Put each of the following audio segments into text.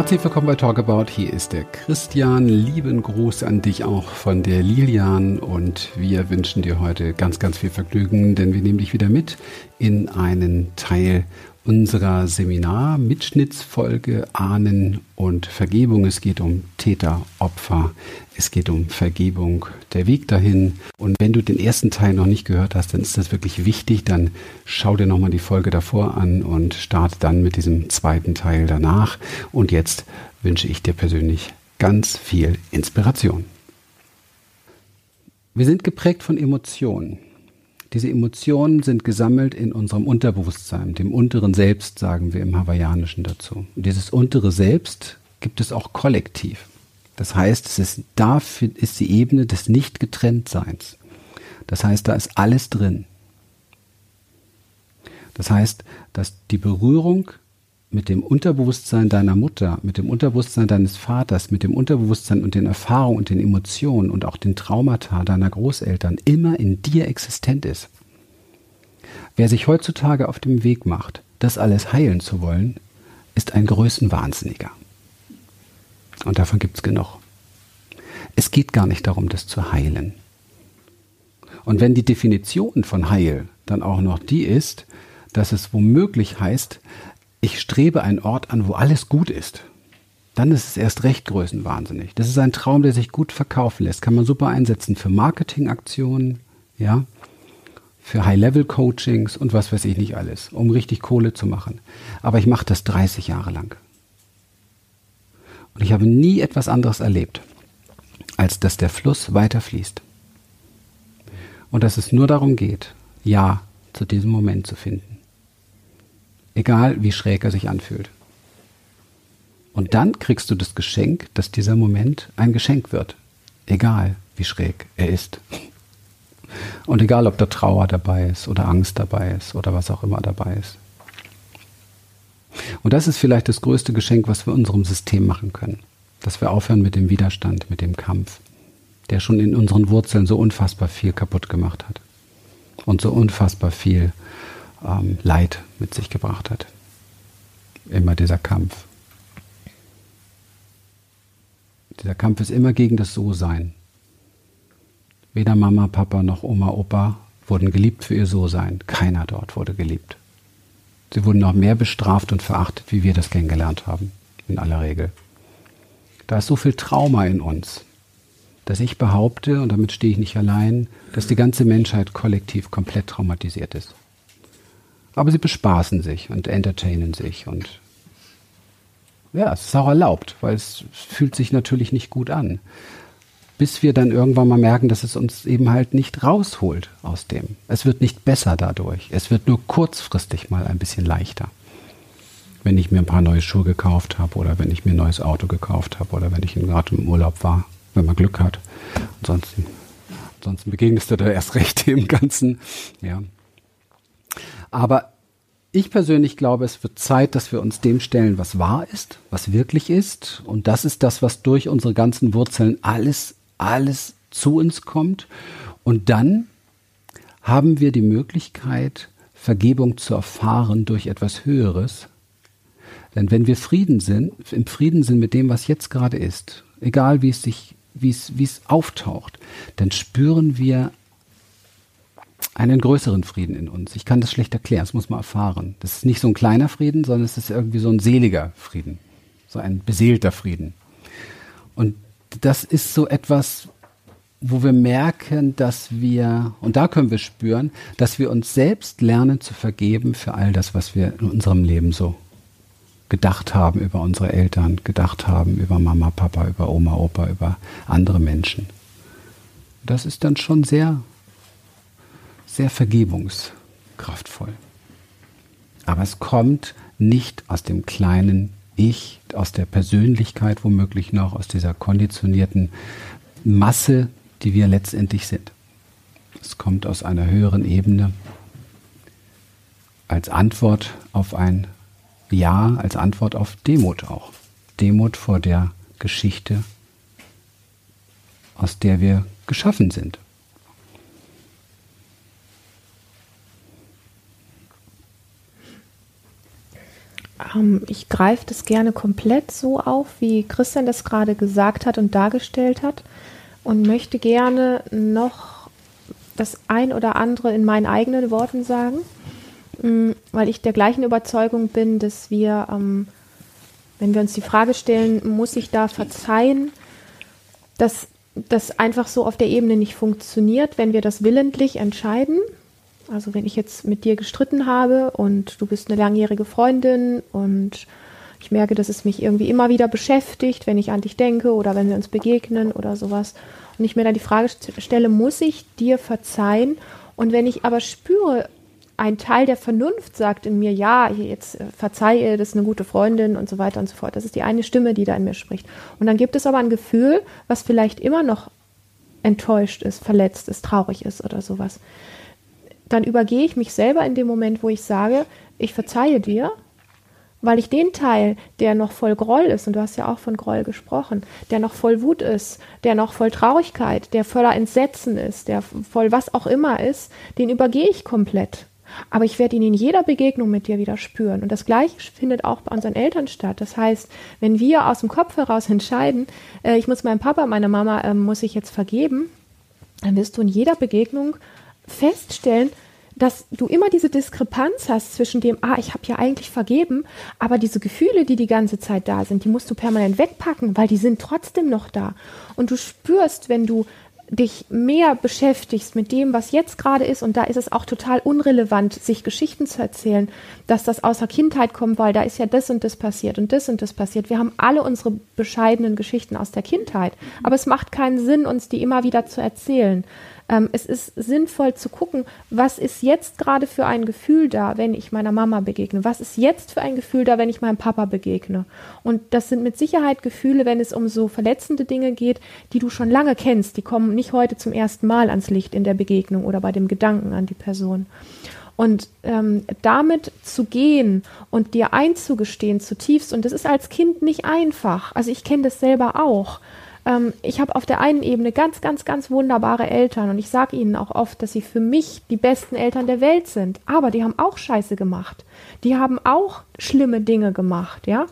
Herzlich willkommen bei Talkabout. Hier ist der Christian. Lieben Gruß an dich auch von der Lilian. Und wir wünschen dir heute ganz, ganz viel Vergnügen, denn wir nehmen dich wieder mit in einen Teil unserer Seminar-Mitschnittsfolge Ahnen und Vergebung. Es geht um Täter, Opfer, es geht um Vergebung, der Weg dahin. Und wenn du den ersten Teil noch nicht gehört hast, dann ist das wirklich wichtig. Dann schau dir nochmal die Folge davor an und starte dann mit diesem zweiten Teil danach. Und jetzt wünsche ich dir persönlich ganz viel Inspiration. Wir sind geprägt von Emotionen. Diese Emotionen sind gesammelt in unserem Unterbewusstsein, dem unteren Selbst, sagen wir im Hawaiianischen dazu. Und dieses untere Selbst gibt es auch kollektiv. Das heißt, es ist, dafür ist die Ebene des Nicht-Getrenntseins. Das heißt, da ist alles drin. Das heißt, dass die Berührung mit dem Unterbewusstsein deiner Mutter, mit dem Unterbewusstsein deines Vaters, mit dem Unterbewusstsein und den Erfahrungen und den Emotionen und auch den Traumata deiner Großeltern immer in dir existent ist. Wer sich heutzutage auf dem Weg macht, das alles heilen zu wollen, ist ein Größenwahnsinniger. Und davon gibt es genug. Es geht gar nicht darum, das zu heilen. Und wenn die Definition von Heil dann auch noch die ist, dass es womöglich heißt, ich strebe einen Ort an, wo alles gut ist, dann ist es erst recht größenwahnsinnig. Das ist ein Traum, der sich gut verkaufen lässt. Kann man super einsetzen für Marketingaktionen, ja, für High-Level-Coachings und was weiß ich nicht alles, um richtig Kohle zu machen. Aber ich mache das 30 Jahre lang. Und ich habe nie etwas anderes erlebt, als dass der Fluss weiterfließt. Und dass es nur darum geht, Ja zu diesem Moment zu finden. Egal wie schräg er sich anfühlt. Und dann kriegst du das Geschenk, dass dieser Moment ein Geschenk wird. Egal wie schräg er ist. Und egal, ob da Trauer dabei ist oder Angst dabei ist oder was auch immer dabei ist. Und das ist vielleicht das größte Geschenk, was wir unserem System machen können. Dass wir aufhören mit dem Widerstand, mit dem Kampf, der schon in unseren Wurzeln so unfassbar viel kaputt gemacht hat. Und so unfassbar viel ähm, Leid mit sich gebracht hat. Immer dieser Kampf. Dieser Kampf ist immer gegen das So-Sein. Weder Mama, Papa noch Oma, Opa wurden geliebt für ihr So-Sein. Keiner dort wurde geliebt. Sie wurden noch mehr bestraft und verachtet, wie wir das kennengelernt haben, in aller Regel. Da ist so viel Trauma in uns, dass ich behaupte, und damit stehe ich nicht allein, dass die ganze Menschheit kollektiv komplett traumatisiert ist. Aber sie bespaßen sich und entertainen sich und ja, es ist auch erlaubt, weil es fühlt sich natürlich nicht gut an. Bis wir dann irgendwann mal merken, dass es uns eben halt nicht rausholt aus dem. Es wird nicht besser dadurch. Es wird nur kurzfristig mal ein bisschen leichter. Wenn ich mir ein paar neue Schuhe gekauft habe oder wenn ich mir ein neues Auto gekauft habe oder wenn ich gerade im Urlaub war, wenn man Glück hat. Ansonsten, ansonsten begegnest du da erst recht dem Ganzen. Ja, aber ich persönlich glaube, es wird Zeit, dass wir uns dem stellen, was wahr ist, was wirklich ist. Und das ist das, was durch unsere ganzen Wurzeln alles, alles zu uns kommt. Und dann haben wir die Möglichkeit, Vergebung zu erfahren durch etwas Höheres. Denn wenn wir Frieden sind, im Frieden sind mit dem, was jetzt gerade ist, egal wie es sich, wie es, wie es auftaucht, dann spüren wir einen größeren Frieden in uns. Ich kann das schlecht erklären, das muss man erfahren. Das ist nicht so ein kleiner Frieden, sondern es ist irgendwie so ein seliger Frieden, so ein beseelter Frieden. Und das ist so etwas, wo wir merken, dass wir, und da können wir spüren, dass wir uns selbst lernen zu vergeben für all das, was wir in unserem Leben so gedacht haben über unsere Eltern, gedacht haben über Mama, Papa, über Oma, Opa, über andere Menschen. Das ist dann schon sehr sehr vergebungskraftvoll. Aber es kommt nicht aus dem kleinen Ich, aus der Persönlichkeit womöglich noch, aus dieser konditionierten Masse, die wir letztendlich sind. Es kommt aus einer höheren Ebene als Antwort auf ein Ja, als Antwort auf Demut auch. Demut vor der Geschichte, aus der wir geschaffen sind. Ähm, ich greife das gerne komplett so auf, wie Christian das gerade gesagt hat und dargestellt hat und möchte gerne noch das ein oder andere in meinen eigenen Worten sagen, mm, weil ich der gleichen Überzeugung bin, dass wir, ähm, wenn wir uns die Frage stellen, muss ich da verzeihen, dass das einfach so auf der Ebene nicht funktioniert, wenn wir das willentlich entscheiden. Also wenn ich jetzt mit dir gestritten habe und du bist eine langjährige Freundin und ich merke, dass es mich irgendwie immer wieder beschäftigt, wenn ich an dich denke oder wenn wir uns begegnen oder sowas. Und ich mir dann die Frage stelle, muss ich dir verzeihen? Und wenn ich aber spüre, ein Teil der Vernunft sagt in mir, ja, jetzt äh, verzeihe, das ist eine gute Freundin und so weiter und so fort. Das ist die eine Stimme, die da in mir spricht. Und dann gibt es aber ein Gefühl, was vielleicht immer noch enttäuscht ist, verletzt ist, traurig ist oder sowas. Dann übergehe ich mich selber in dem Moment, wo ich sage, ich verzeihe dir weil ich den Teil, der noch voll Groll ist, und du hast ja auch von Groll gesprochen, der noch voll Wut ist, der noch voll Traurigkeit, der voller Entsetzen ist, der voll was auch immer ist, den übergehe ich komplett. Aber ich werde ihn in jeder Begegnung mit dir wieder spüren. Und das Gleiche findet auch bei unseren Eltern statt. Das heißt, wenn wir aus dem Kopf heraus entscheiden, äh, ich muss meinem Papa, meiner Mama, äh, muss ich jetzt vergeben, dann wirst du in jeder Begegnung feststellen, dass du immer diese Diskrepanz hast zwischen dem, ah, ich habe ja eigentlich vergeben, aber diese Gefühle, die die ganze Zeit da sind, die musst du permanent wegpacken, weil die sind trotzdem noch da. Und du spürst, wenn du dich mehr beschäftigst mit dem, was jetzt gerade ist, und da ist es auch total unrelevant, sich Geschichten zu erzählen, dass das außer Kindheit kommt, weil da ist ja das und das passiert und das und das passiert. Wir haben alle unsere bescheidenen Geschichten aus der Kindheit, aber es macht keinen Sinn, uns die immer wieder zu erzählen. Ähm, es ist sinnvoll zu gucken, was ist jetzt gerade für ein Gefühl da, wenn ich meiner Mama begegne? Was ist jetzt für ein Gefühl da, wenn ich meinem Papa begegne? Und das sind mit Sicherheit Gefühle, wenn es um so verletzende Dinge geht, die du schon lange kennst. Die kommen nicht heute zum ersten Mal ans Licht in der Begegnung oder bei dem Gedanken an die Person. Und ähm, damit zu gehen und dir einzugestehen zutiefst, und das ist als Kind nicht einfach. Also ich kenne das selber auch ähm, ich habe auf der einen Ebene ganz, ganz, ganz wunderbare Eltern und ich sage ihnen auch oft, dass sie für mich die besten Eltern der Welt sind. Aber die haben auch Scheiße gemacht. Die haben auch schlimme Dinge gemacht, ja.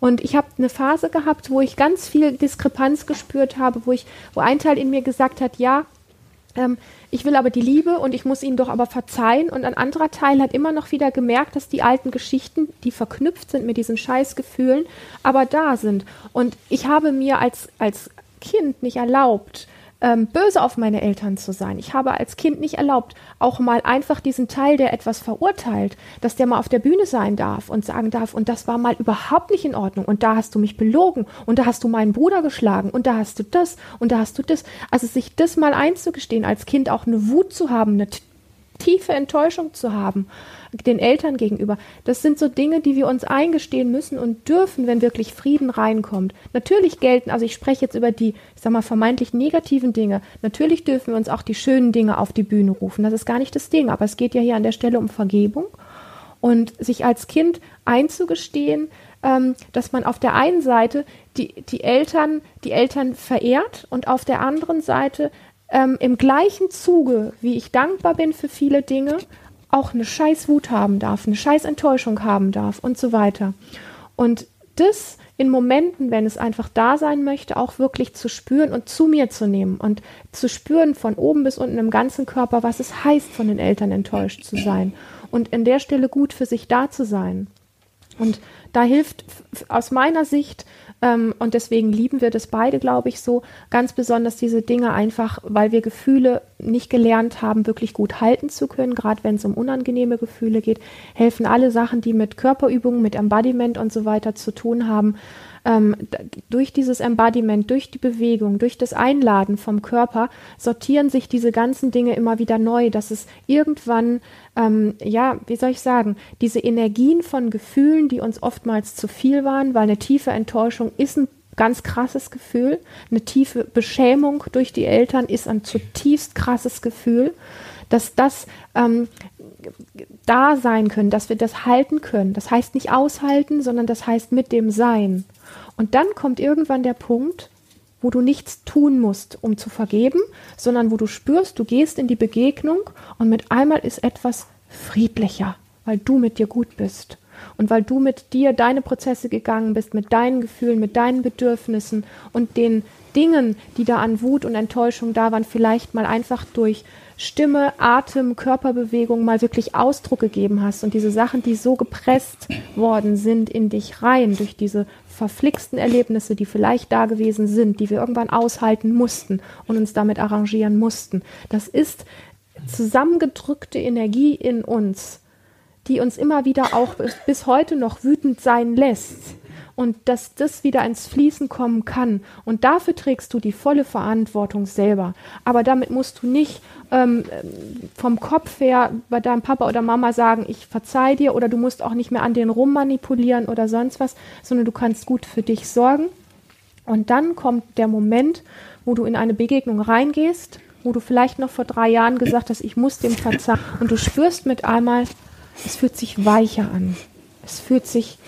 Und ich habe eine Phase gehabt, wo ich ganz viel Diskrepanz gespürt habe, wo ich, wo ein Teil in mir gesagt hat, ja, ähm, ich will aber die Liebe und ich muss ihnen doch aber verzeihen. Und ein anderer Teil hat immer noch wieder gemerkt, dass die alten Geschichten, die verknüpft sind mit diesen Scheißgefühlen, aber da sind. Und ich habe mir als, als Kind nicht erlaubt, ähm, böse auf meine Eltern zu sein. Ich habe als Kind nicht erlaubt, auch mal einfach diesen Teil, der etwas verurteilt, dass der mal auf der Bühne sein darf und sagen darf, und das war mal überhaupt nicht in Ordnung und da hast du mich belogen und da hast du meinen Bruder geschlagen und da hast du das und da hast du das. Also sich das mal einzugestehen, als Kind auch eine Wut zu haben, eine tiefe Enttäuschung zu haben den Eltern gegenüber. Das sind so Dinge, die wir uns eingestehen müssen und dürfen, wenn wirklich Frieden reinkommt. Natürlich gelten, also ich spreche jetzt über die, ich sag mal, vermeintlich negativen Dinge. Natürlich dürfen wir uns auch die schönen Dinge auf die Bühne rufen. Das ist gar nicht das Ding. Aber es geht ja hier an der Stelle um Vergebung und sich als Kind einzugestehen, ähm, dass man auf der einen Seite die, die Eltern, die Eltern verehrt und auf der anderen Seite ähm, im gleichen Zuge, wie ich dankbar bin für viele Dinge, auch eine scheiß Wut haben darf, eine scheiß Enttäuschung haben darf und so weiter. Und das in Momenten, wenn es einfach da sein möchte, auch wirklich zu spüren und zu mir zu nehmen und zu spüren von oben bis unten im ganzen Körper, was es heißt, von den Eltern enttäuscht zu sein und in der Stelle gut für sich da zu sein. Und da hilft aus meiner Sicht ähm, und deswegen lieben wir das beide, glaube ich, so ganz besonders diese Dinge einfach, weil wir Gefühle nicht gelernt haben, wirklich gut halten zu können. Gerade wenn es um unangenehme Gefühle geht, helfen alle Sachen, die mit Körperübungen, mit Embodiment und so weiter zu tun haben, ähm, durch dieses Embodiment, durch die Bewegung, durch das Einladen vom Körper sortieren sich diese ganzen Dinge immer wieder neu, dass es irgendwann, ähm, ja, wie soll ich sagen, diese Energien von Gefühlen, die uns oftmals zu viel waren, weil eine tiefe Enttäuschung ist ein ganz krasses Gefühl, eine tiefe Beschämung durch die Eltern ist ein zutiefst krasses Gefühl, dass das ähm, da sein können, dass wir das halten können. Das heißt nicht aushalten, sondern das heißt mit dem Sein. Und dann kommt irgendwann der Punkt, wo du nichts tun musst, um zu vergeben, sondern wo du spürst, du gehst in die Begegnung und mit einmal ist etwas friedlicher, weil du mit dir gut bist. Und weil du mit dir deine Prozesse gegangen bist, mit deinen Gefühlen, mit deinen Bedürfnissen und den Dingen, die da an Wut und Enttäuschung da waren, vielleicht mal einfach durch Stimme, Atem, Körperbewegung mal wirklich Ausdruck gegeben hast und diese Sachen, die so gepresst worden sind in dich rein durch diese verflixten Erlebnisse, die vielleicht da gewesen sind, die wir irgendwann aushalten mussten und uns damit arrangieren mussten. Das ist zusammengedrückte Energie in uns, die uns immer wieder auch bis heute noch wütend sein lässt und dass das wieder ins Fließen kommen kann. Und dafür trägst du die volle Verantwortung selber. Aber damit musst du nicht ähm, vom Kopf her bei deinem Papa oder Mama sagen, ich verzeih dir oder du musst auch nicht mehr an den rummanipulieren oder sonst was, sondern du kannst gut für dich sorgen. Und dann kommt der Moment, wo du in eine Begegnung reingehst, wo du vielleicht noch vor drei Jahren gesagt hast, ich muss dem verzeihen. Und du spürst mit einmal, es fühlt sich weicher an. Es fühlt sich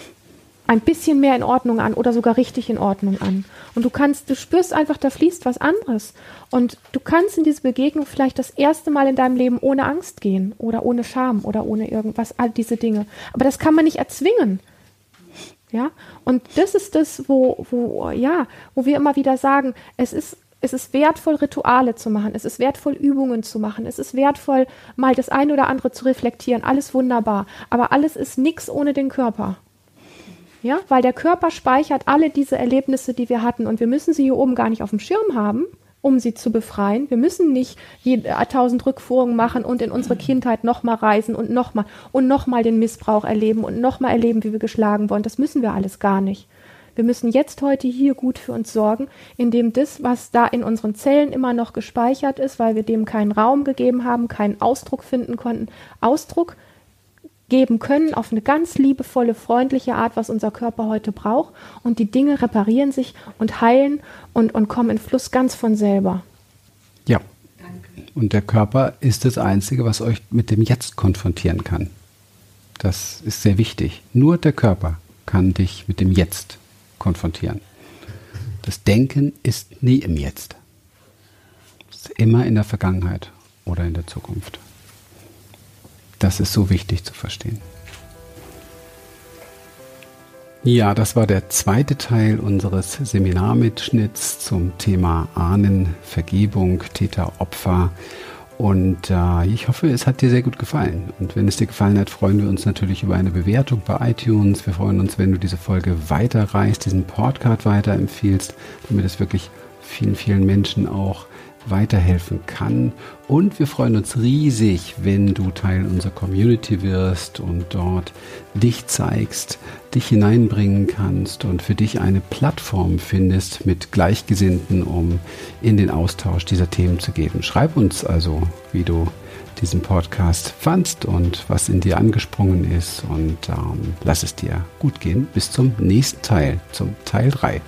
ein bisschen mehr in Ordnung an oder sogar richtig in Ordnung an. Und du kannst, du spürst einfach, da fließt was anderes. Und du kannst in diese Begegnung vielleicht das erste Mal in deinem Leben ohne Angst gehen oder ohne Scham oder ohne irgendwas, all diese Dinge. Aber das kann man nicht erzwingen. Ja, und das ist das, wo, wo, ja, wo wir immer wieder sagen, es ist es ist wertvoll, Rituale zu machen. Es ist wertvoll, Übungen zu machen. Es ist wertvoll, mal das eine oder andere zu reflektieren. Alles wunderbar. Aber alles ist nichts ohne den Körper. Ja, weil der Körper speichert alle diese Erlebnisse, die wir hatten und wir müssen sie hier oben gar nicht auf dem Schirm haben, um sie zu befreien. Wir müssen nicht äh, tausend Rückführungen machen und in unsere Kindheit nochmal reisen und nochmal und nochmal den Missbrauch erleben und nochmal erleben, wie wir geschlagen wurden. Das müssen wir alles gar nicht. Wir müssen jetzt heute hier gut für uns sorgen, indem das, was da in unseren Zellen immer noch gespeichert ist, weil wir dem keinen Raum gegeben haben, keinen Ausdruck finden konnten, Ausdruck geben können auf eine ganz liebevolle, freundliche Art, was unser Körper heute braucht. Und die Dinge reparieren sich und heilen und, und kommen in Fluss ganz von selber. Ja. Und der Körper ist das Einzige, was euch mit dem Jetzt konfrontieren kann. Das ist sehr wichtig. Nur der Körper kann dich mit dem Jetzt konfrontieren. Das Denken ist nie im Jetzt. Es ist immer in der Vergangenheit oder in der Zukunft. Das ist so wichtig zu verstehen. Ja, das war der zweite Teil unseres Seminarmitschnitts zum Thema Ahnen, Vergebung, Täter, Opfer. Und äh, ich hoffe, es hat dir sehr gut gefallen. Und wenn es dir gefallen hat, freuen wir uns natürlich über eine Bewertung bei iTunes. Wir freuen uns, wenn du diese Folge weiterreichst, diesen Podcast weiterempfiehlst, damit es wirklich vielen, vielen Menschen auch weiterhelfen kann. Und wir freuen uns riesig, wenn du Teil unserer Community wirst und dort dich zeigst, dich hineinbringen kannst und für dich eine Plattform findest mit Gleichgesinnten, um in den Austausch dieser Themen zu gehen. Schreib uns also, wie du diesen Podcast fandst und was in dir angesprungen ist und ähm, lass es dir gut gehen. Bis zum nächsten Teil, zum Teil 3.